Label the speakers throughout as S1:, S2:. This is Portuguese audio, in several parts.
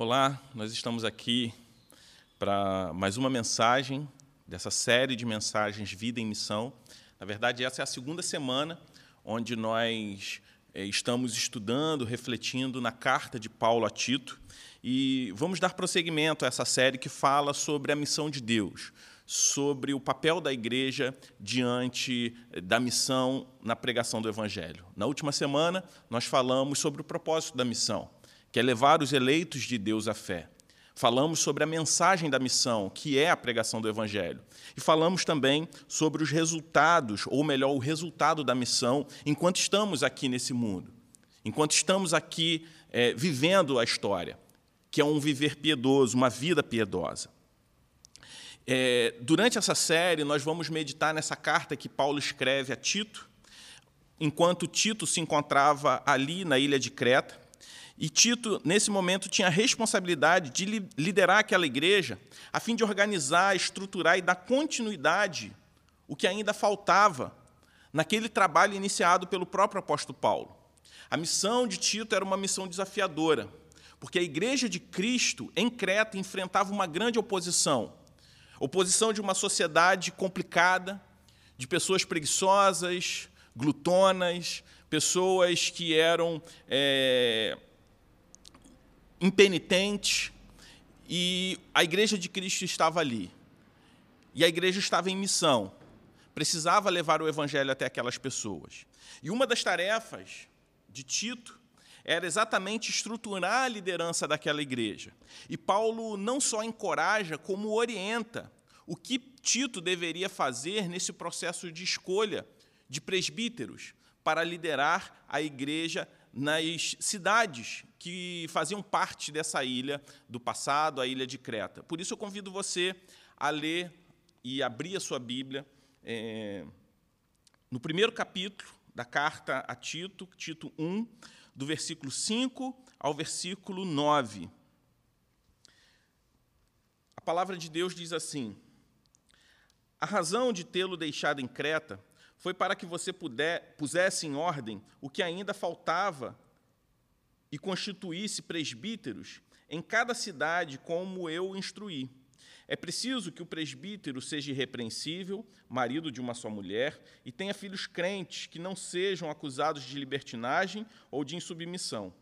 S1: Olá, nós estamos aqui para mais uma mensagem dessa série de mensagens Vida em Missão. Na verdade, essa é a segunda semana onde nós eh, estamos estudando, refletindo na carta de Paulo a Tito e vamos dar prosseguimento a essa série que fala sobre a missão de Deus, sobre o papel da igreja diante eh, da missão na pregação do Evangelho. Na última semana, nós falamos sobre o propósito da missão que é levar os eleitos de Deus à fé. Falamos sobre a mensagem da missão, que é a pregação do Evangelho. E falamos também sobre os resultados, ou melhor, o resultado da missão, enquanto estamos aqui nesse mundo, enquanto estamos aqui é, vivendo a história, que é um viver piedoso, uma vida piedosa. É, durante essa série, nós vamos meditar nessa carta que Paulo escreve a Tito, enquanto Tito se encontrava ali na ilha de Creta. E Tito, nesse momento, tinha a responsabilidade de liderar aquela igreja, a fim de organizar, estruturar e dar continuidade o que ainda faltava naquele trabalho iniciado pelo próprio apóstolo Paulo. A missão de Tito era uma missão desafiadora, porque a igreja de Cristo em Creta enfrentava uma grande oposição oposição de uma sociedade complicada, de pessoas preguiçosas, glutonas, pessoas que eram. É, impenitente, e a igreja de Cristo estava ali. E a igreja estava em missão. Precisava levar o evangelho até aquelas pessoas. E uma das tarefas de Tito era exatamente estruturar a liderança daquela igreja. E Paulo não só encoraja, como orienta o que Tito deveria fazer nesse processo de escolha de presbíteros para liderar a igreja nas cidades que faziam parte dessa ilha do passado, a ilha de Creta. Por isso eu convido você a ler e abrir a sua Bíblia é, no primeiro capítulo da carta a Tito, Tito 1, do versículo 5 ao versículo 9. A palavra de Deus diz assim: A razão de tê-lo deixado em Creta foi para que você puder, pusesse em ordem o que ainda faltava e constituísse presbíteros em cada cidade, como eu instruí. É preciso que o presbítero seja irrepreensível, marido de uma só mulher, e tenha filhos crentes que não sejam acusados de libertinagem ou de insubmissão.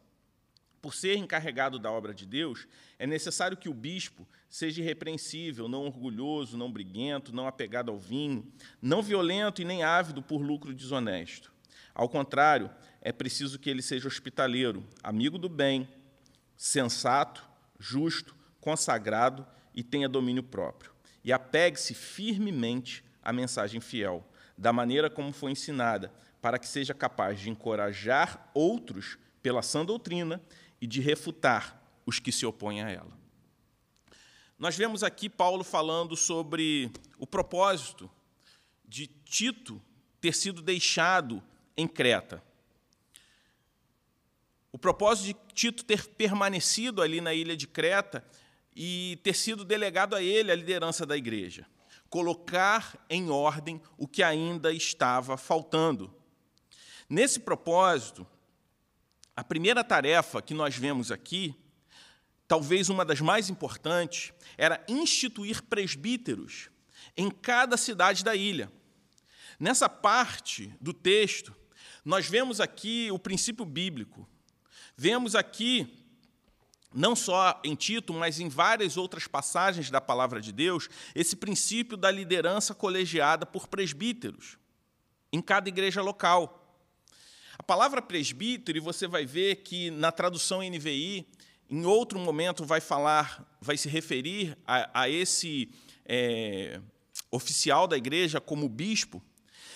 S1: Por ser encarregado da obra de Deus, é necessário que o bispo seja irrepreensível, não orgulhoso, não briguento, não apegado ao vinho, não violento e nem ávido por lucro desonesto. Ao contrário, é preciso que ele seja hospitaleiro, amigo do bem, sensato, justo, consagrado e tenha domínio próprio. E apegue-se firmemente à mensagem fiel, da maneira como foi ensinada, para que seja capaz de encorajar outros pela sã doutrina e de refutar os que se opõem a ela. Nós vemos aqui Paulo falando sobre o propósito de Tito ter sido deixado em Creta. O propósito de Tito ter permanecido ali na ilha de Creta e ter sido delegado a ele a liderança da igreja. Colocar em ordem o que ainda estava faltando. Nesse propósito, a primeira tarefa que nós vemos aqui, talvez uma das mais importantes, era instituir presbíteros em cada cidade da ilha. Nessa parte do texto, nós vemos aqui o princípio bíblico Vemos aqui, não só em Tito, mas em várias outras passagens da palavra de Deus, esse princípio da liderança colegiada por presbíteros em cada igreja local. A palavra presbítero, e você vai ver que na tradução NVI, em outro momento vai falar, vai se referir a, a esse é, oficial da igreja como bispo.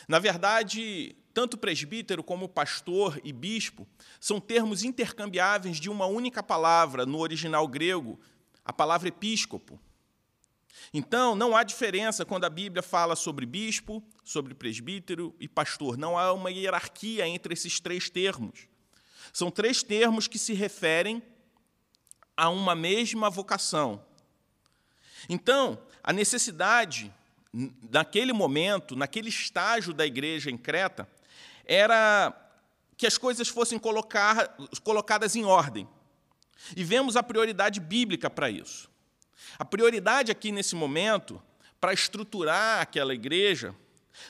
S1: Na verdade, tanto presbítero como pastor e bispo são termos intercambiáveis de uma única palavra no original grego, a palavra episcopo. Então, não há diferença quando a Bíblia fala sobre bispo, sobre presbítero e pastor. Não há uma hierarquia entre esses três termos. São três termos que se referem a uma mesma vocação. Então, a necessidade, naquele momento, naquele estágio da igreja em Creta, era que as coisas fossem colocar, colocadas em ordem. E vemos a prioridade bíblica para isso. A prioridade aqui nesse momento, para estruturar aquela igreja,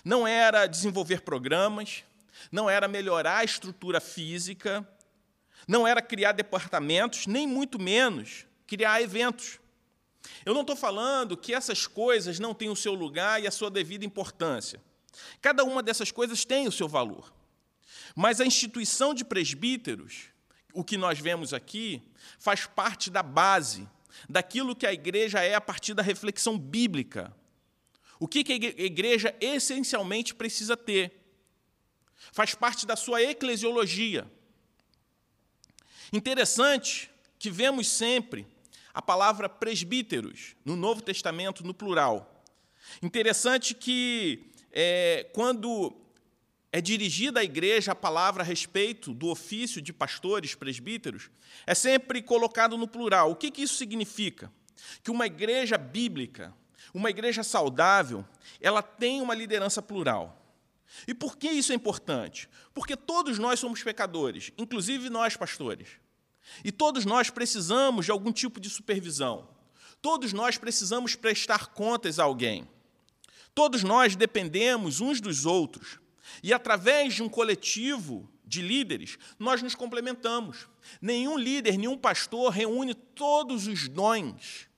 S1: não era desenvolver programas, não era melhorar a estrutura física, não era criar departamentos, nem muito menos criar eventos. Eu não estou falando que essas coisas não têm o seu lugar e a sua devida importância. Cada uma dessas coisas tem o seu valor. Mas a instituição de presbíteros, o que nós vemos aqui, faz parte da base, daquilo que a igreja é a partir da reflexão bíblica. O que a igreja essencialmente precisa ter? Faz parte da sua eclesiologia. Interessante que vemos sempre a palavra presbíteros no Novo Testamento no plural. Interessante que é, quando é dirigida à igreja a palavra a respeito do ofício de pastores, presbíteros, é sempre colocado no plural. O que, que isso significa? Que uma igreja bíblica, uma igreja saudável, ela tem uma liderança plural. E por que isso é importante? Porque todos nós somos pecadores, inclusive nós, pastores. E todos nós precisamos de algum tipo de supervisão. Todos nós precisamos prestar contas a alguém. Todos nós dependemos uns dos outros. E através de um coletivo de líderes, nós nos complementamos. Nenhum líder, nenhum pastor reúne todos os dons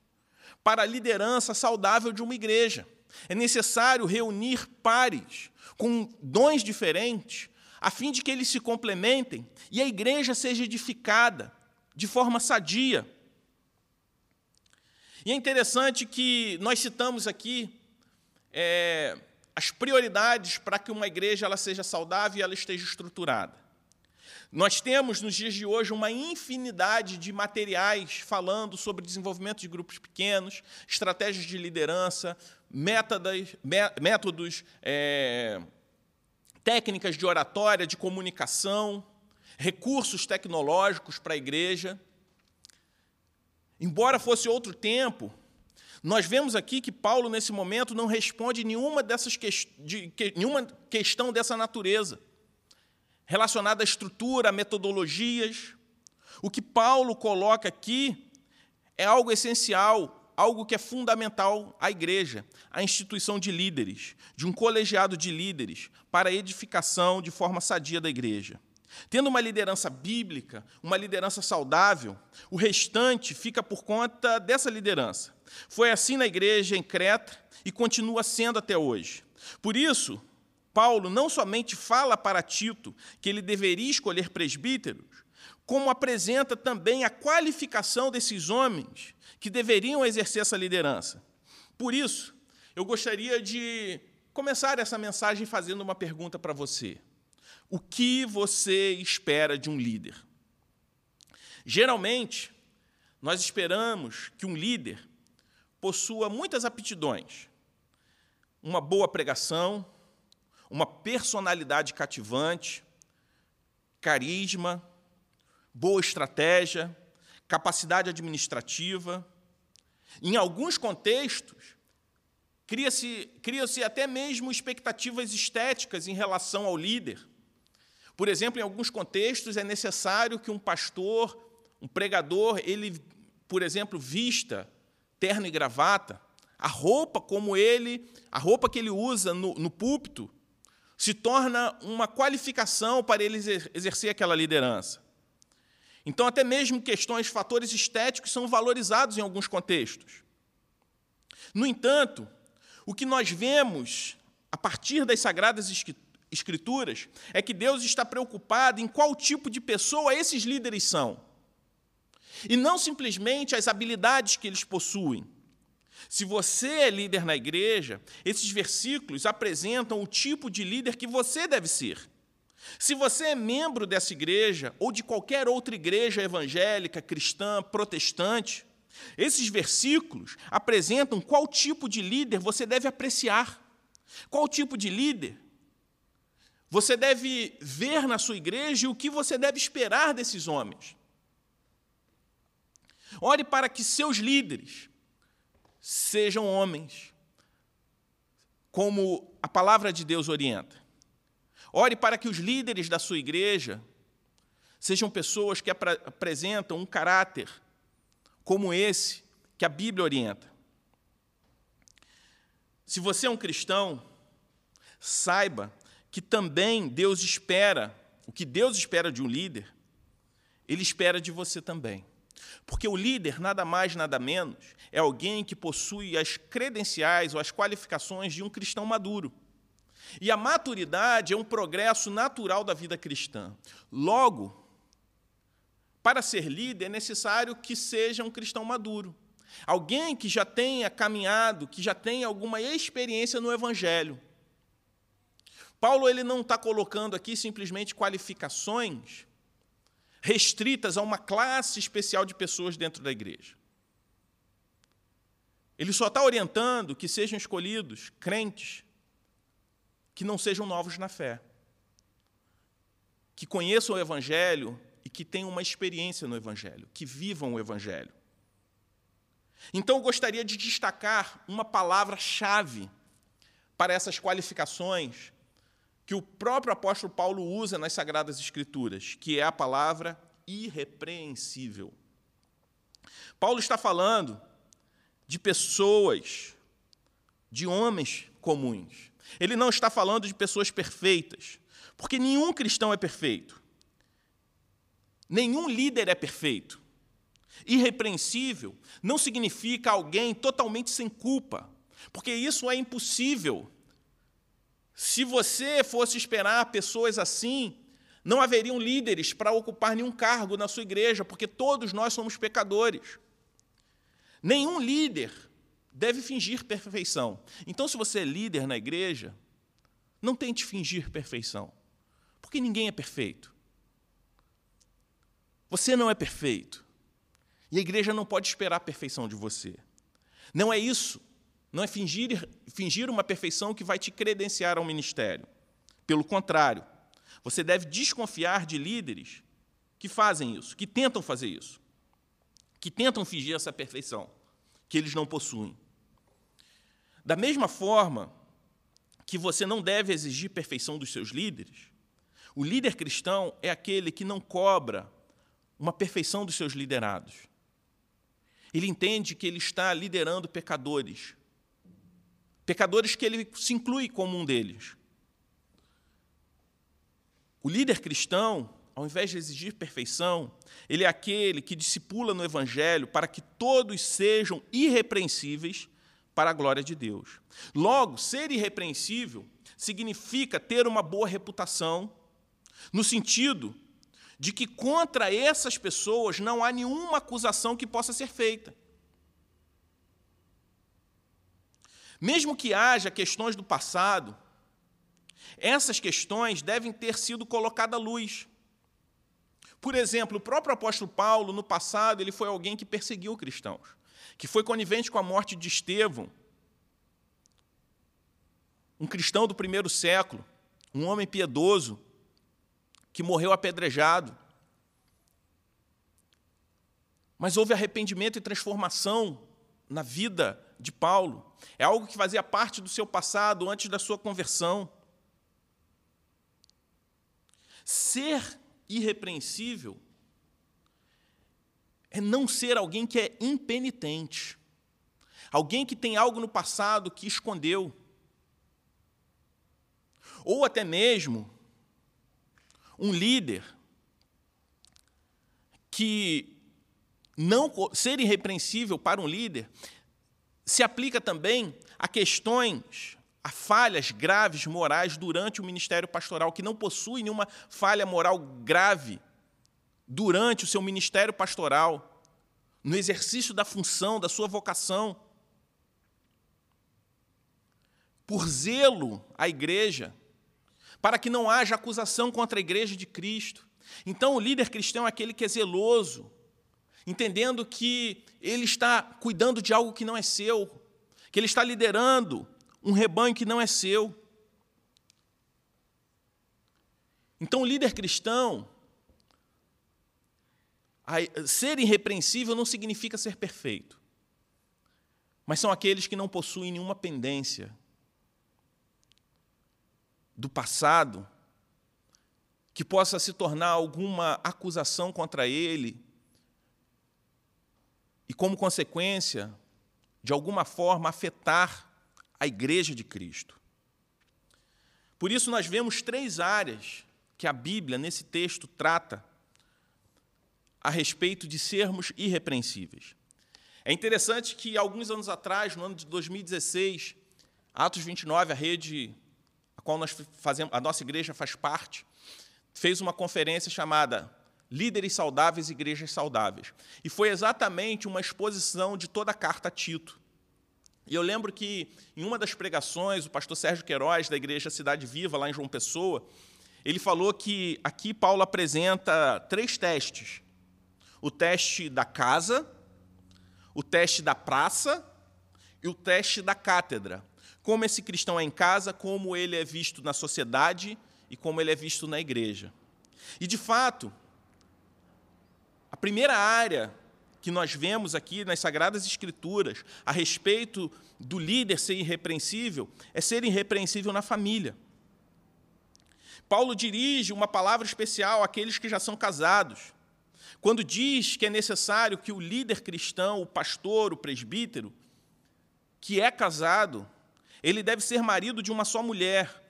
S1: para a liderança saudável de uma igreja. É necessário reunir pares com dons diferentes, a fim de que eles se complementem e a igreja seja edificada de forma sadia. E é interessante que nós citamos aqui é, as prioridades para que uma igreja ela seja saudável e ela esteja estruturada. Nós temos, nos dias de hoje, uma infinidade de materiais falando sobre desenvolvimento de grupos pequenos, estratégias de liderança, métodos, métodos é, técnicas de oratória, de comunicação, recursos tecnológicos para a igreja. Embora fosse outro tempo, nós vemos aqui que Paulo, nesse momento, não responde nenhuma, dessas que, de, que, nenhuma questão dessa natureza relacionada à estrutura, a metodologias. O que Paulo coloca aqui é algo essencial, algo que é fundamental à igreja, a instituição de líderes, de um colegiado de líderes, para a edificação de forma sadia da igreja. Tendo uma liderança bíblica, uma liderança saudável, o restante fica por conta dessa liderança. Foi assim na igreja em Creta e continua sendo até hoje. Por isso, Paulo não somente fala para Tito que ele deveria escolher presbíteros, como apresenta também a qualificação desses homens que deveriam exercer essa liderança. Por isso, eu gostaria de começar essa mensagem fazendo uma pergunta para você. O que você espera de um líder? Geralmente, nós esperamos que um líder possua muitas aptidões, uma boa pregação, uma personalidade cativante, carisma, boa estratégia, capacidade administrativa. Em alguns contextos, cria-se cria até mesmo expectativas estéticas em relação ao líder. Por exemplo, em alguns contextos é necessário que um pastor, um pregador, ele, por exemplo, vista terno e gravata. A roupa como ele, a roupa que ele usa no, no púlpito, se torna uma qualificação para ele exercer aquela liderança. Então, até mesmo questões, fatores estéticos são valorizados em alguns contextos. No entanto, o que nós vemos a partir das Sagradas Escrituras é que Deus está preocupado em qual tipo de pessoa esses líderes são. E não simplesmente as habilidades que eles possuem. Se você é líder na igreja, esses versículos apresentam o tipo de líder que você deve ser. Se você é membro dessa igreja ou de qualquer outra igreja evangélica, cristã, protestante, esses versículos apresentam qual tipo de líder você deve apreciar. Qual tipo de líder você deve ver na sua igreja o que você deve esperar desses homens. Ore para que seus líderes sejam homens, como a palavra de Deus orienta. Ore para que os líderes da sua igreja sejam pessoas que apresentam um caráter como esse que a Bíblia orienta. Se você é um cristão, saiba que também Deus espera, o que Deus espera de um líder, Ele espera de você também. Porque o líder, nada mais, nada menos, é alguém que possui as credenciais ou as qualificações de um cristão maduro. E a maturidade é um progresso natural da vida cristã. Logo, para ser líder é necessário que seja um cristão maduro. Alguém que já tenha caminhado, que já tenha alguma experiência no Evangelho. Paulo ele não está colocando aqui simplesmente qualificações restritas a uma classe especial de pessoas dentro da igreja. Ele só está orientando que sejam escolhidos crentes que não sejam novos na fé, que conheçam o Evangelho e que tenham uma experiência no Evangelho, que vivam o Evangelho. Então, eu gostaria de destacar uma palavra-chave para essas qualificações que o próprio apóstolo Paulo usa nas Sagradas Escrituras, que é a palavra irrepreensível. Paulo está falando de pessoas, de homens comuns. Ele não está falando de pessoas perfeitas, porque nenhum cristão é perfeito. Nenhum líder é perfeito. Irrepreensível não significa alguém totalmente sem culpa, porque isso é impossível. Se você fosse esperar pessoas assim, não haveriam líderes para ocupar nenhum cargo na sua igreja, porque todos nós somos pecadores. Nenhum líder deve fingir perfeição. Então, se você é líder na igreja, não tente fingir perfeição, porque ninguém é perfeito. Você não é perfeito. E a igreja não pode esperar a perfeição de você. Não é isso. Não é fingir, fingir uma perfeição que vai te credenciar ao ministério. Pelo contrário, você deve desconfiar de líderes que fazem isso, que tentam fazer isso, que tentam fingir essa perfeição que eles não possuem. Da mesma forma que você não deve exigir perfeição dos seus líderes, o líder cristão é aquele que não cobra uma perfeição dos seus liderados. Ele entende que ele está liderando pecadores. Pecadores que ele se inclui como um deles. O líder cristão, ao invés de exigir perfeição, ele é aquele que discipula no Evangelho para que todos sejam irrepreensíveis para a glória de Deus. Logo, ser irrepreensível significa ter uma boa reputação, no sentido de que contra essas pessoas não há nenhuma acusação que possa ser feita. Mesmo que haja questões do passado, essas questões devem ter sido colocadas à luz. Por exemplo, o próprio apóstolo Paulo, no passado, ele foi alguém que perseguiu cristãos, que foi conivente com a morte de Estevão, um cristão do primeiro século, um homem piedoso, que morreu apedrejado. Mas houve arrependimento e transformação na vida de Paulo. É algo que fazia parte do seu passado antes da sua conversão. Ser irrepreensível é não ser alguém que é impenitente, alguém que tem algo no passado que escondeu, ou até mesmo um líder que não ser irrepreensível para um líder se aplica também a questões, a falhas graves morais durante o ministério pastoral, que não possui nenhuma falha moral grave durante o seu ministério pastoral, no exercício da função, da sua vocação. Por zelo à igreja, para que não haja acusação contra a igreja de Cristo. Então, o líder cristão é aquele que é zeloso, entendendo que ele está cuidando de algo que não é seu, que ele está liderando um rebanho que não é seu. Então, o líder cristão, ser irrepreensível não significa ser perfeito, mas são aqueles que não possuem nenhuma pendência do passado que possa se tornar alguma acusação contra ele e, como consequência, de alguma forma afetar a igreja de Cristo. Por isso, nós vemos três áreas que a Bíblia, nesse texto, trata a respeito de sermos irrepreensíveis. É interessante que, alguns anos atrás, no ano de 2016, Atos 29, a rede a qual nós fazemos, a nossa igreja faz parte, fez uma conferência chamada Líderes Saudáveis Igrejas Saudáveis. E foi exatamente uma exposição de toda a carta a Tito. E eu lembro que, em uma das pregações, o pastor Sérgio Queiroz, da Igreja Cidade Viva, lá em João Pessoa, ele falou que aqui Paulo apresenta três testes: o teste da casa, o teste da praça e o teste da cátedra. Como esse cristão é em casa, como ele é visto na sociedade e como ele é visto na igreja. E, de fato, a primeira área que nós vemos aqui nas Sagradas Escrituras a respeito do líder ser irrepreensível é ser irrepreensível na família. Paulo dirige uma palavra especial àqueles que já são casados. Quando diz que é necessário que o líder cristão, o pastor, o presbítero, que é casado, ele deve ser marido de uma só mulher.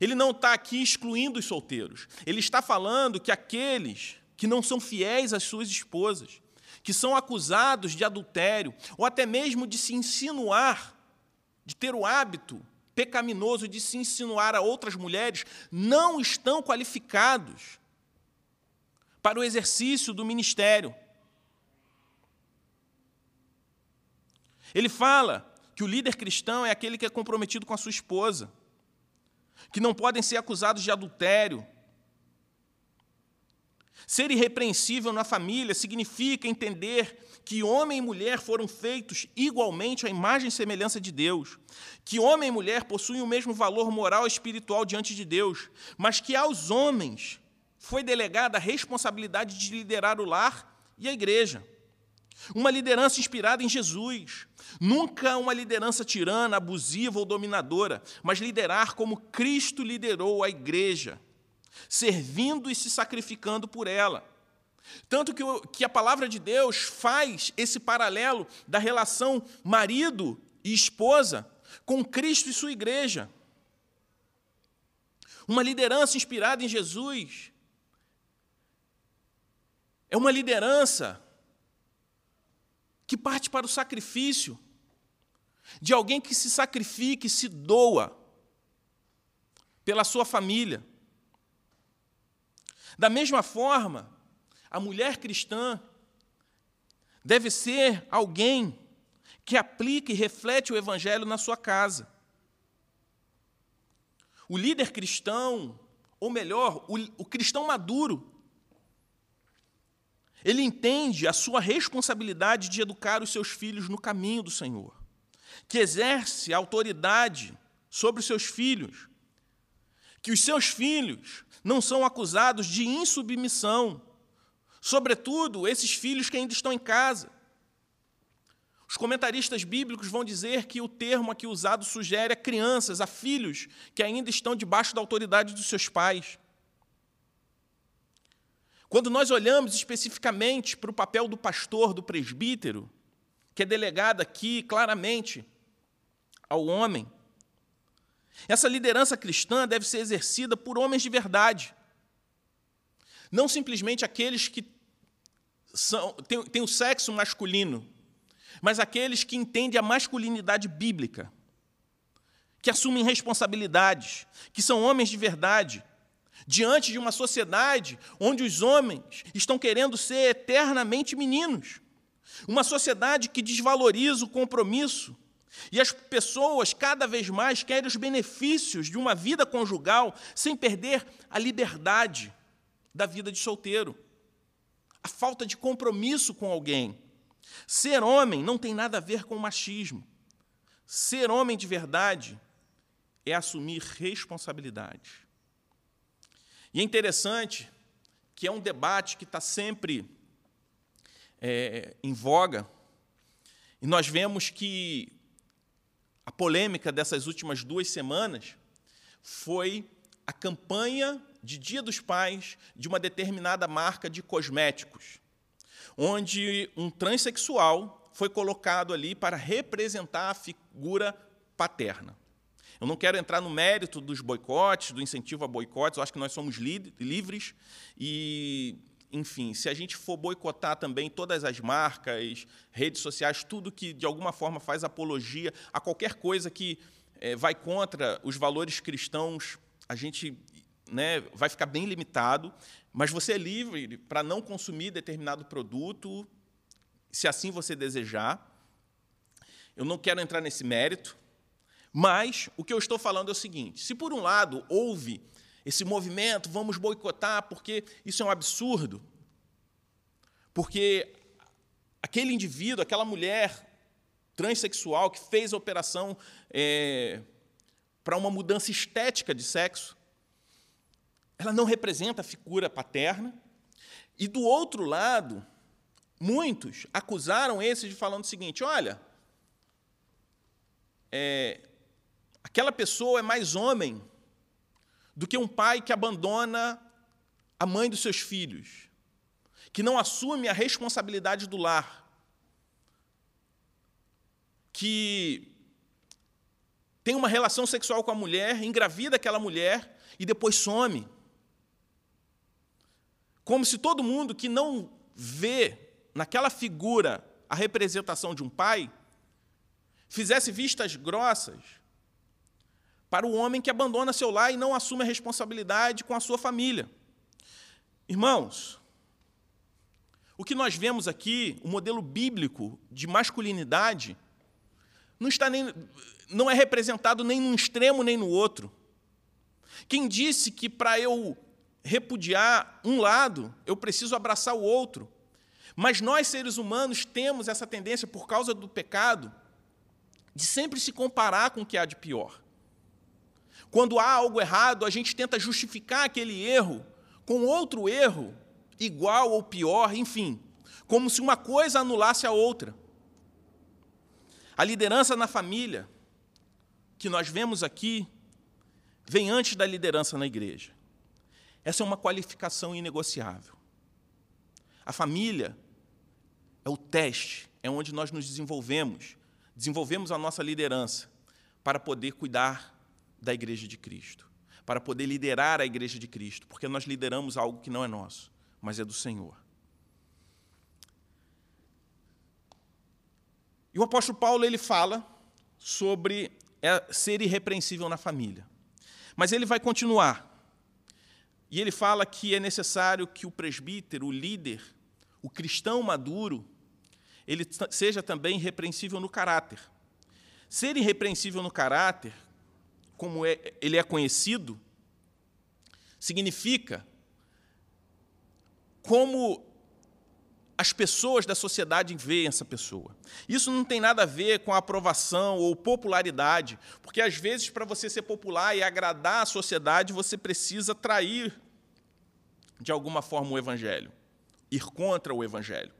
S1: Ele não está aqui excluindo os solteiros. Ele está falando que aqueles que não são fiéis às suas esposas, que são acusados de adultério, ou até mesmo de se insinuar, de ter o hábito pecaminoso de se insinuar a outras mulheres, não estão qualificados para o exercício do ministério. Ele fala que o líder cristão é aquele que é comprometido com a sua esposa, que não podem ser acusados de adultério. Ser irrepreensível na família significa entender que homem e mulher foram feitos igualmente à imagem e semelhança de Deus, que homem e mulher possuem o mesmo valor moral e espiritual diante de Deus, mas que aos homens foi delegada a responsabilidade de liderar o lar e a igreja. Uma liderança inspirada em Jesus. Nunca uma liderança tirana, abusiva ou dominadora, mas liderar como Cristo liderou a igreja, servindo e se sacrificando por ela. Tanto que, que a palavra de Deus faz esse paralelo da relação marido e esposa com Cristo e sua igreja. Uma liderança inspirada em Jesus é uma liderança que parte para o sacrifício, de alguém que se sacrifica e se doa pela sua família. Da mesma forma, a mulher cristã deve ser alguém que aplique e reflete o evangelho na sua casa. O líder cristão, ou melhor, o, o cristão maduro, ele entende a sua responsabilidade de educar os seus filhos no caminho do Senhor, que exerce autoridade sobre os seus filhos, que os seus filhos não são acusados de insubmissão, sobretudo esses filhos que ainda estão em casa. Os comentaristas bíblicos vão dizer que o termo aqui usado sugere a crianças, a filhos que ainda estão debaixo da autoridade dos seus pais. Quando nós olhamos especificamente para o papel do pastor, do presbítero, que é delegado aqui claramente ao homem, essa liderança cristã deve ser exercida por homens de verdade, não simplesmente aqueles que são, têm, têm o sexo masculino, mas aqueles que entendem a masculinidade bíblica, que assumem responsabilidades, que são homens de verdade, diante de uma sociedade onde os homens estão querendo ser eternamente meninos. Uma sociedade que desvaloriza o compromisso. E as pessoas cada vez mais querem os benefícios de uma vida conjugal sem perder a liberdade da vida de solteiro. A falta de compromisso com alguém. Ser homem não tem nada a ver com machismo. Ser homem de verdade é assumir responsabilidades. E é interessante que é um debate que está sempre é, em voga, e nós vemos que a polêmica dessas últimas duas semanas foi a campanha de Dia dos Pais de uma determinada marca de cosméticos, onde um transexual foi colocado ali para representar a figura paterna. Eu não quero entrar no mérito dos boicotes, do incentivo a boicotes, eu acho que nós somos livres e, enfim, se a gente for boicotar também todas as marcas, redes sociais, tudo que de alguma forma faz apologia a qualquer coisa que é, vai contra os valores cristãos, a gente né, vai ficar bem limitado, mas você é livre para não consumir determinado produto, se assim você desejar. Eu não quero entrar nesse mérito, mas o que eu estou falando é o seguinte: se por um lado houve esse movimento, vamos boicotar porque isso é um absurdo, porque aquele indivíduo, aquela mulher transexual que fez a operação é, para uma mudança estética de sexo, ela não representa a figura paterna. E do outro lado, muitos acusaram esse de falando o seguinte: olha, é, Aquela pessoa é mais homem do que um pai que abandona a mãe dos seus filhos, que não assume a responsabilidade do lar, que tem uma relação sexual com a mulher, engravida aquela mulher e depois some. Como se todo mundo que não vê naquela figura a representação de um pai fizesse vistas grossas para o homem que abandona seu lar e não assume a responsabilidade com a sua família. Irmãos, o que nós vemos aqui, o modelo bíblico de masculinidade, não, está nem, não é representado nem num extremo nem no outro. Quem disse que para eu repudiar um lado, eu preciso abraçar o outro? Mas nós, seres humanos, temos essa tendência, por causa do pecado, de sempre se comparar com o que há de pior. Quando há algo errado, a gente tenta justificar aquele erro com outro erro, igual ou pior, enfim, como se uma coisa anulasse a outra. A liderança na família, que nós vemos aqui, vem antes da liderança na igreja. Essa é uma qualificação inegociável. A família é o teste, é onde nós nos desenvolvemos, desenvolvemos a nossa liderança para poder cuidar da Igreja de Cristo, para poder liderar a Igreja de Cristo, porque nós lideramos algo que não é nosso, mas é do Senhor. E o apóstolo Paulo ele fala sobre é, ser irrepreensível na família. Mas ele vai continuar. E ele fala que é necessário que o presbítero, o líder, o cristão maduro, ele seja também irrepreensível no caráter. Ser irrepreensível no caráter como é, ele é conhecido, significa como as pessoas da sociedade veem essa pessoa. Isso não tem nada a ver com a aprovação ou popularidade, porque às vezes para você ser popular e agradar a sociedade, você precisa trair de alguma forma o evangelho, ir contra o evangelho.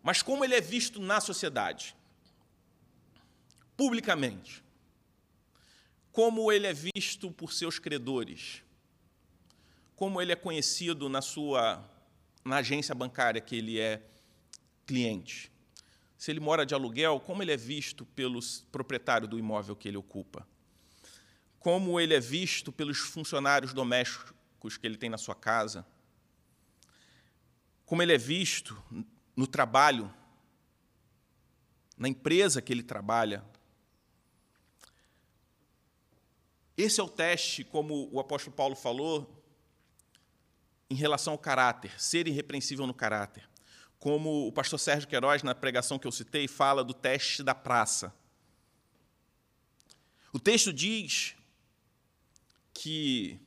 S1: Mas como ele é visto na sociedade? Publicamente como ele é visto por seus credores, como ele é conhecido na sua na agência bancária que ele é cliente. Se ele mora de aluguel, como ele é visto pelos proprietários do imóvel que ele ocupa? Como ele é visto pelos funcionários domésticos que ele tem na sua casa? Como ele é visto no trabalho, na empresa que ele trabalha, Esse é o teste, como o apóstolo Paulo falou, em relação ao caráter, ser irrepreensível no caráter. Como o pastor Sérgio Queiroz, na pregação que eu citei, fala do teste da praça. O texto diz que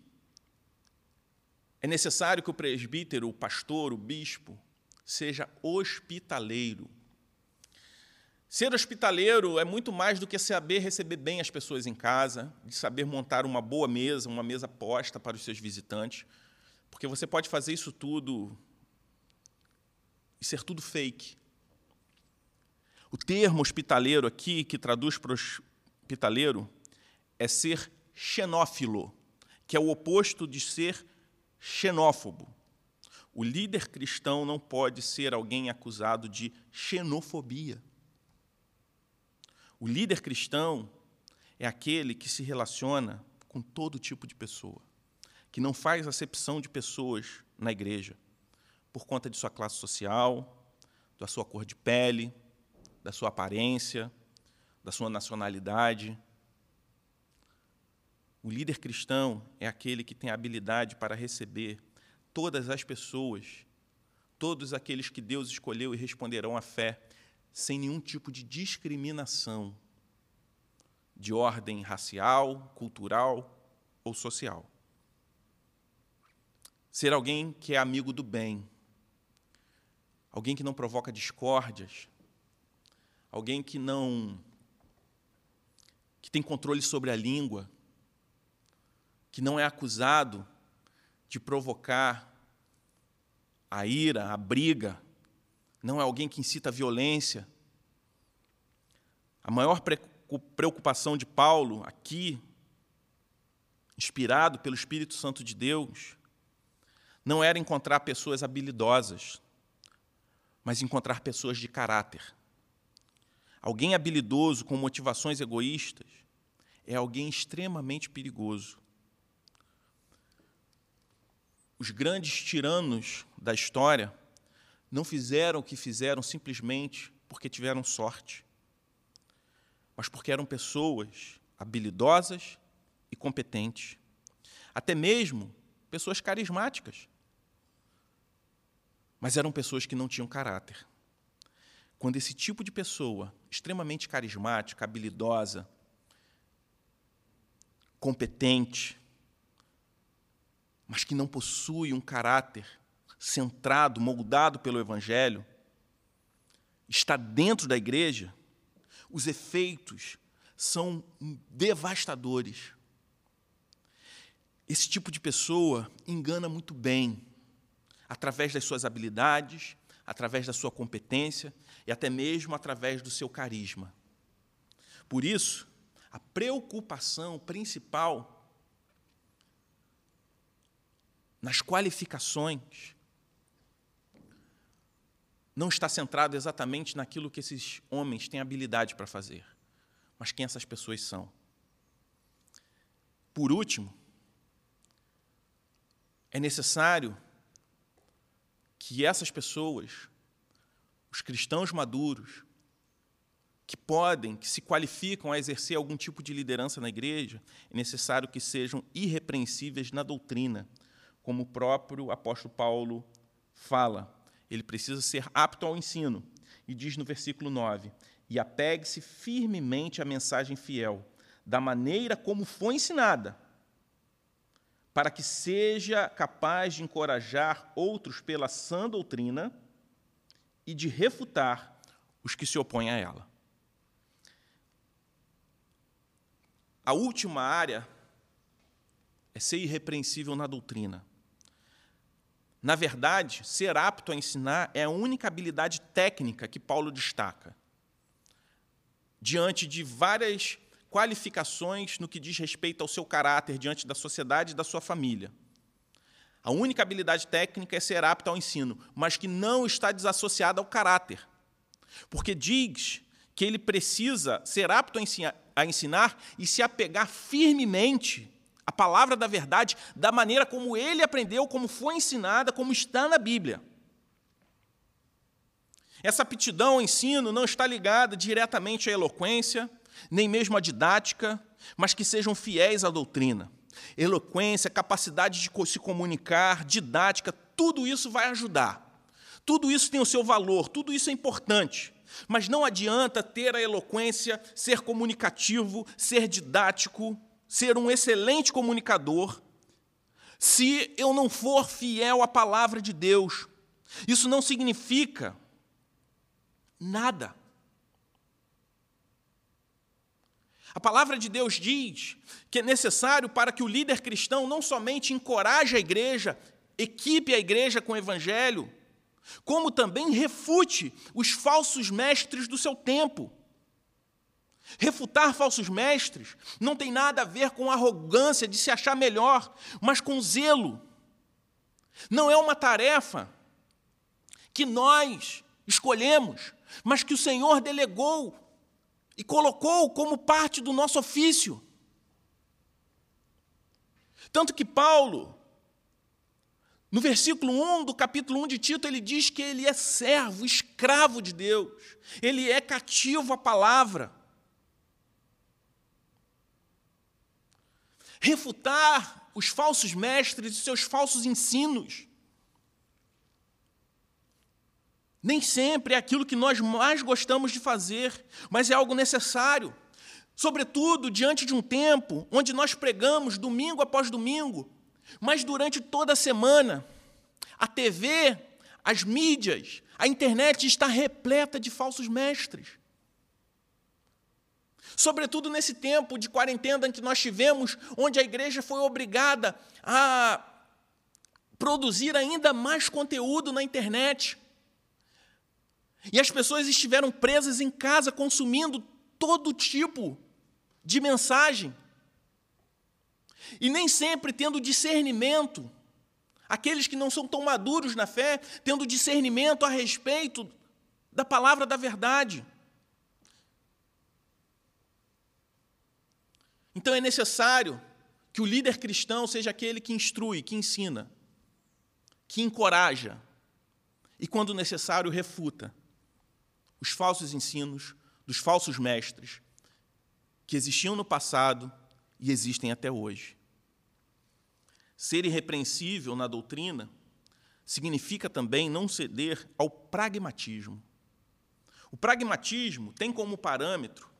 S1: é necessário que o presbítero, o pastor, o bispo, seja hospitaleiro. Ser hospitaleiro é muito mais do que saber receber bem as pessoas em casa, de saber montar uma boa mesa, uma mesa posta para os seus visitantes, porque você pode fazer isso tudo e ser tudo fake. O termo hospitaleiro aqui, que traduz para hospitaleiro, é ser xenófilo, que é o oposto de ser xenófobo. O líder cristão não pode ser alguém acusado de xenofobia. O líder cristão é aquele que se relaciona com todo tipo de pessoa, que não faz acepção de pessoas na igreja por conta de sua classe social, da sua cor de pele, da sua aparência, da sua nacionalidade. O líder cristão é aquele que tem habilidade para receber todas as pessoas, todos aqueles que Deus escolheu e responderão à fé, sem nenhum tipo de discriminação de ordem racial, cultural ou social. Ser alguém que é amigo do bem, alguém que não provoca discórdias, alguém que não que tem controle sobre a língua, que não é acusado de provocar a ira, a briga, não é alguém que incita violência. A maior preocupação de Paulo aqui, inspirado pelo Espírito Santo de Deus, não era encontrar pessoas habilidosas, mas encontrar pessoas de caráter. Alguém habilidoso com motivações egoístas é alguém extremamente perigoso os grandes tiranos da história não fizeram o que fizeram simplesmente porque tiveram sorte, mas porque eram pessoas habilidosas e competentes, até mesmo pessoas carismáticas. Mas eram pessoas que não tinham caráter. Quando esse tipo de pessoa, extremamente carismática, habilidosa, competente, mas que não possui um caráter centrado, moldado pelo Evangelho, está dentro da igreja, os efeitos são devastadores. Esse tipo de pessoa engana muito bem, através das suas habilidades, através da sua competência e até mesmo através do seu carisma. Por isso, a preocupação principal nas qualificações, não está centrado exatamente naquilo que esses homens têm habilidade para fazer, mas quem essas pessoas são. Por último, é necessário que essas pessoas, os cristãos maduros, que podem, que se qualificam a exercer algum tipo de liderança na igreja, é necessário que sejam irrepreensíveis na doutrina, como o próprio apóstolo Paulo fala. Ele precisa ser apto ao ensino. E diz no versículo 9: E apegue-se firmemente à mensagem fiel, da maneira como foi ensinada, para que seja capaz de encorajar outros pela sã doutrina e de refutar os que se opõem a ela. A última área é ser irrepreensível na doutrina. Na verdade, ser apto a ensinar é a única habilidade técnica que Paulo destaca, diante de várias qualificações no que diz respeito ao seu caráter diante da sociedade e da sua família. A única habilidade técnica é ser apto ao ensino, mas que não está desassociada ao caráter. Porque diz que ele precisa ser apto a ensinar e se apegar firmemente a palavra da verdade da maneira como ele aprendeu, como foi ensinada, como está na Bíblia. Essa aptidão ao ensino não está ligada diretamente à eloquência, nem mesmo à didática, mas que sejam fiéis à doutrina. Eloquência, capacidade de se comunicar, didática, tudo isso vai ajudar. Tudo isso tem o seu valor, tudo isso é importante. Mas não adianta ter a eloquência, ser comunicativo, ser didático, ser um excelente comunicador se eu não for fiel à palavra de Deus. Isso não significa nada. A palavra de Deus diz que é necessário para que o líder cristão não somente encoraje a igreja, equipe a igreja com o evangelho, como também refute os falsos mestres do seu tempo. Refutar falsos mestres não tem nada a ver com arrogância de se achar melhor, mas com zelo. Não é uma tarefa que nós escolhemos, mas que o Senhor delegou e colocou como parte do nosso ofício. Tanto que Paulo, no versículo 1 do capítulo 1 de Tito, ele diz que ele é servo, escravo de Deus, ele é cativo à palavra. Refutar os falsos mestres e seus falsos ensinos Nem sempre é aquilo que nós mais gostamos de fazer, mas é algo necessário. Sobretudo diante de um tempo onde nós pregamos domingo após domingo, mas durante toda a semana, a TV, as mídias, a internet está repleta de falsos mestres. Sobretudo nesse tempo de quarentena que nós tivemos, onde a igreja foi obrigada a produzir ainda mais conteúdo na internet. E as pessoas estiveram presas em casa consumindo todo tipo de mensagem. E nem sempre tendo discernimento. Aqueles que não são tão maduros na fé, tendo discernimento a respeito da palavra da verdade. Então é necessário que o líder cristão seja aquele que instrui, que ensina, que encoraja e, quando necessário, refuta os falsos ensinos dos falsos mestres que existiam no passado e existem até hoje. Ser irrepreensível na doutrina significa também não ceder ao pragmatismo. O pragmatismo tem como parâmetro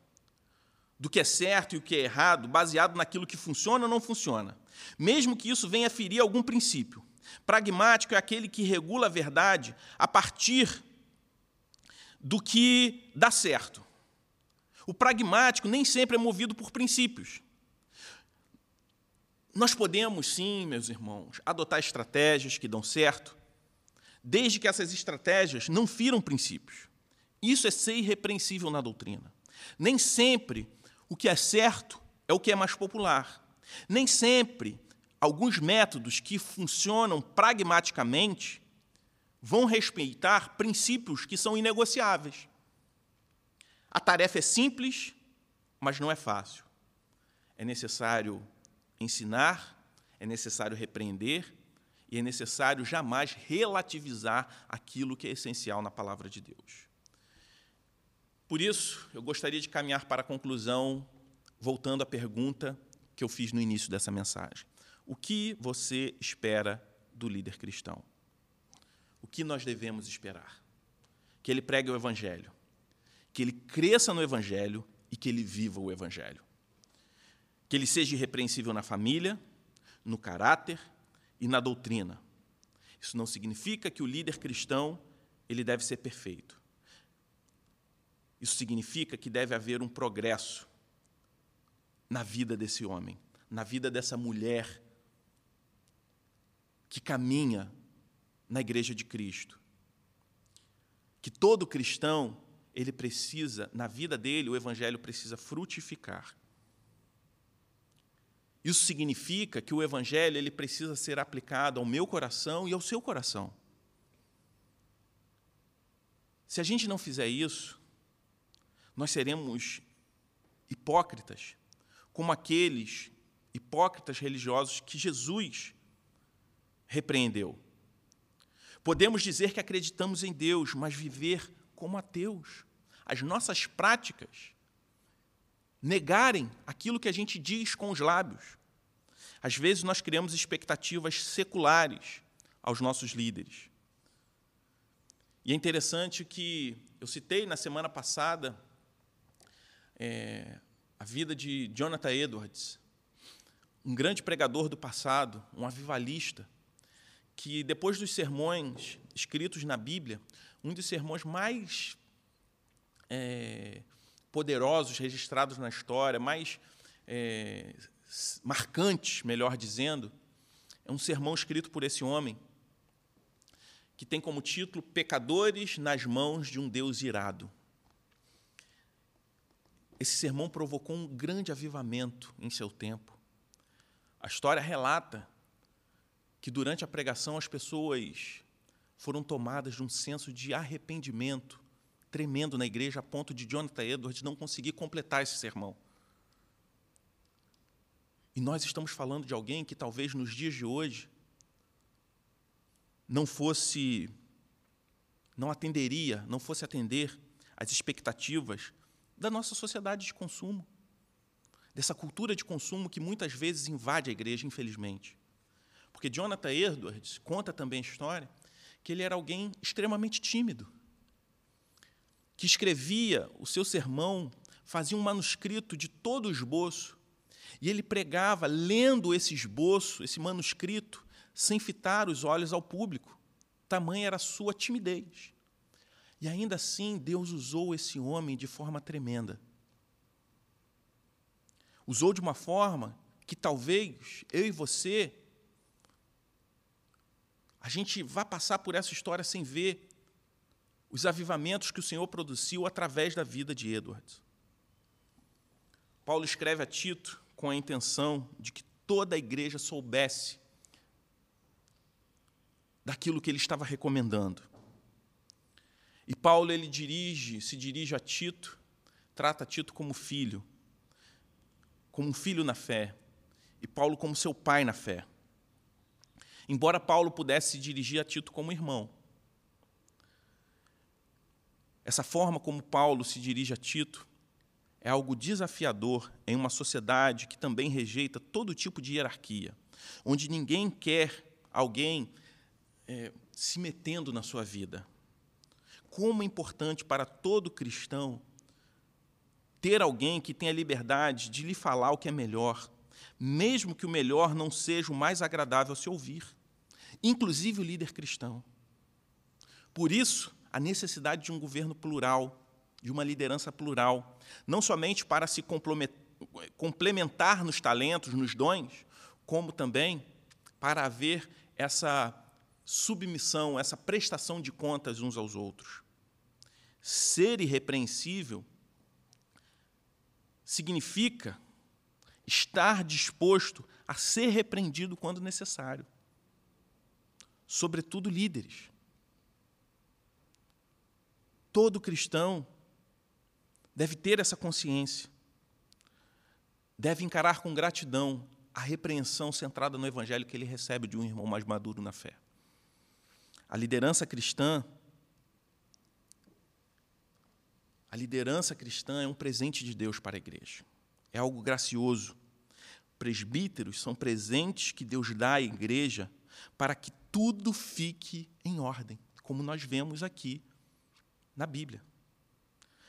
S1: do que é certo e o que é errado, baseado naquilo que funciona ou não funciona, mesmo que isso venha ferir algum princípio. Pragmático é aquele que regula a verdade a partir do que dá certo. O pragmático nem sempre é movido por princípios. Nós podemos, sim, meus irmãos, adotar estratégias que dão certo, desde que essas estratégias não firam princípios. Isso é ser irrepreensível na doutrina. Nem sempre o que é certo é o que é mais popular. Nem sempre alguns métodos que funcionam pragmaticamente vão respeitar princípios que são inegociáveis. A tarefa é simples, mas não é fácil. É necessário ensinar, é necessário repreender e é necessário jamais relativizar aquilo que é essencial na palavra de Deus. Por isso, eu gostaria de caminhar para a conclusão, voltando à pergunta que eu fiz no início dessa mensagem. O que você espera do líder cristão? o que nós devemos esperar? Que ele pregue o Evangelho, que ele cresça no Evangelho e que ele viva o Evangelho. Que ele seja irrepreensível na família, no caráter e na doutrina. Isso não significa que o líder cristão ele deve ser perfeito. Isso significa que deve haver um progresso na vida desse homem, na vida dessa mulher que caminha na igreja de Cristo. Que todo cristão, ele precisa, na vida dele, o evangelho precisa frutificar. Isso significa que o evangelho ele precisa ser aplicado ao meu coração e ao seu coração. Se a gente não fizer isso, nós seremos hipócritas, como aqueles hipócritas religiosos que Jesus repreendeu. Podemos dizer que acreditamos em Deus, mas viver como ateus. As nossas práticas negarem aquilo que a gente diz com os lábios. Às vezes nós criamos expectativas seculares aos nossos líderes. E é interessante que eu citei na semana passada é, a vida de Jonathan Edwards, um grande pregador do passado, um avivalista, que depois dos sermões escritos na Bíblia, um dos sermões mais é, poderosos registrados na história, mais é, marcantes, melhor dizendo, é um sermão escrito por esse homem, que tem como título Pecadores nas mãos de um Deus irado. Esse sermão provocou um grande avivamento em seu tempo. A história relata que durante a pregação as pessoas foram tomadas de um senso de arrependimento tremendo na igreja, a ponto de Jonathan Edwards não conseguir completar esse sermão. E nós estamos falando de alguém que talvez nos dias de hoje não fosse, não atenderia, não fosse atender às expectativas da nossa sociedade de consumo, dessa cultura de consumo que muitas vezes invade a igreja, infelizmente. Porque Jonathan Edwards conta também a história que ele era alguém extremamente tímido, que escrevia o seu sermão, fazia um manuscrito de todo o esboço, e ele pregava lendo esse esboço, esse manuscrito, sem fitar os olhos ao público. Tamanha era a sua timidez. E ainda assim, Deus usou esse homem de forma tremenda. Usou de uma forma que talvez eu e você a gente vá passar por essa história sem ver os avivamentos que o Senhor produziu através da vida de Edwards. Paulo escreve a Tito com a intenção de que toda a igreja soubesse daquilo que ele estava recomendando. E Paulo ele dirige, se dirige a Tito, trata Tito como filho, como um filho na fé, e Paulo como seu pai na fé. Embora Paulo pudesse se dirigir a Tito como irmão, essa forma como Paulo se dirige a Tito é algo desafiador em uma sociedade que também rejeita todo tipo de hierarquia, onde ninguém quer alguém é, se metendo na sua vida. Como é importante para todo cristão ter alguém que tenha liberdade de lhe falar o que é melhor, mesmo que o melhor não seja o mais agradável a se ouvir, inclusive o líder cristão. Por isso, a necessidade de um governo plural, de uma liderança plural, não somente para se complementar nos talentos, nos dons, como também para haver essa submissão, essa prestação de contas uns aos outros. Ser irrepreensível significa estar disposto a ser repreendido quando necessário. Sobretudo líderes. Todo cristão deve ter essa consciência. Deve encarar com gratidão a repreensão centrada no evangelho que ele recebe de um irmão mais maduro na fé. A liderança cristã A liderança cristã é um presente de Deus para a igreja. É algo gracioso. Presbíteros são presentes que Deus dá à igreja para que tudo fique em ordem, como nós vemos aqui na Bíblia.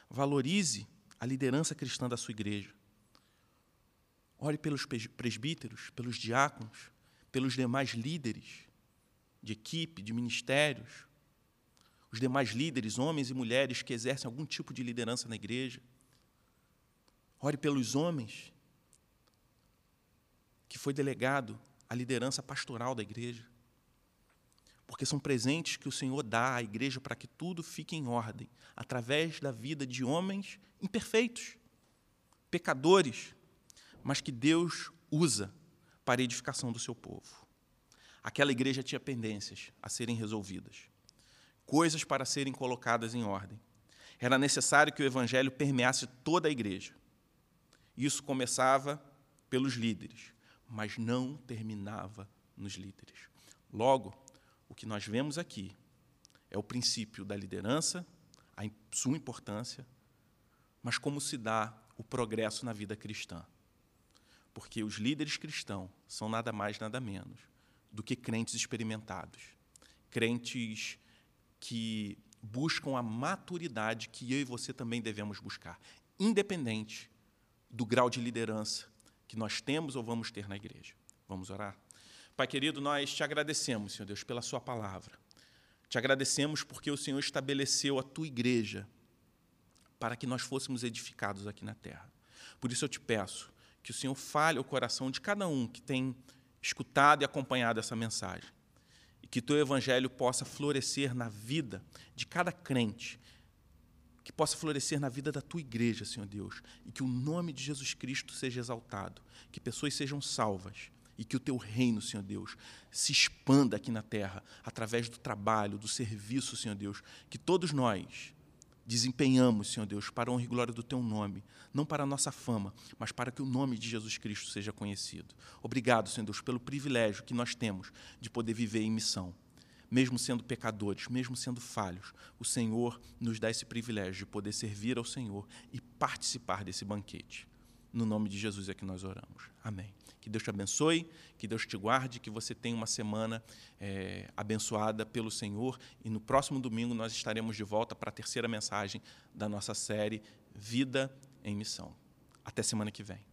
S1: Valorize a liderança cristã da sua igreja. Ore pelos presbíteros, pelos diáconos, pelos demais líderes de equipe, de ministérios, os demais líderes, homens e mulheres que exercem algum tipo de liderança na igreja. Ore pelos homens que foi delegado a liderança pastoral da igreja. Porque são presentes que o Senhor dá à igreja para que tudo fique em ordem, através da vida de homens imperfeitos, pecadores, mas que Deus usa para a edificação do seu povo. Aquela igreja tinha pendências a serem resolvidas, coisas para serem colocadas em ordem. Era necessário que o evangelho permeasse toda a igreja. Isso começava pelos líderes, mas não terminava nos líderes. Logo, o que nós vemos aqui é o princípio da liderança, a sua importância, mas como se dá o progresso na vida cristã. Porque os líderes cristãos são nada mais, nada menos do que crentes experimentados, crentes que buscam a maturidade que eu e você também devemos buscar, independente do grau de liderança que nós temos ou vamos ter na igreja. Vamos orar? Pai querido, nós te agradecemos, Senhor Deus, pela Sua palavra. Te agradecemos porque o Senhor estabeleceu a tua igreja para que nós fôssemos edificados aqui na terra. Por isso eu te peço que o Senhor fale ao coração de cada um que tem escutado e acompanhado essa mensagem. E que teu evangelho possa florescer na vida de cada crente. Que possa florescer na vida da tua igreja, Senhor Deus, e que o nome de Jesus Cristo seja exaltado, que pessoas sejam salvas. E que o teu reino, Senhor Deus, se expanda aqui na terra através do trabalho, do serviço, Senhor Deus, que todos nós desempenhamos, Senhor Deus, para a honra e glória do teu nome, não para a nossa fama, mas para que o nome de Jesus Cristo seja conhecido. Obrigado, Senhor Deus, pelo privilégio que nós temos de poder viver em missão mesmo sendo pecadores, mesmo sendo falhos, o Senhor nos dá esse privilégio de poder servir ao Senhor e participar desse banquete. No nome de Jesus é que nós oramos. Amém. Que Deus te abençoe, que Deus te guarde, que você tenha uma semana é, abençoada pelo Senhor. E no próximo domingo nós estaremos de volta para a terceira mensagem da nossa série Vida em Missão. Até semana que vem.